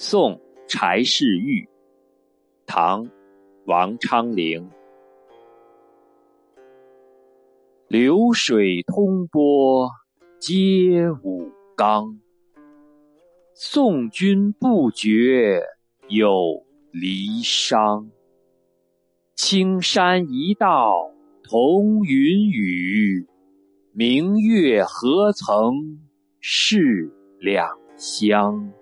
宋柴世玉唐王昌龄。流水通波接武冈送君不觉有离伤青山一道同云雨明月何曾是两乡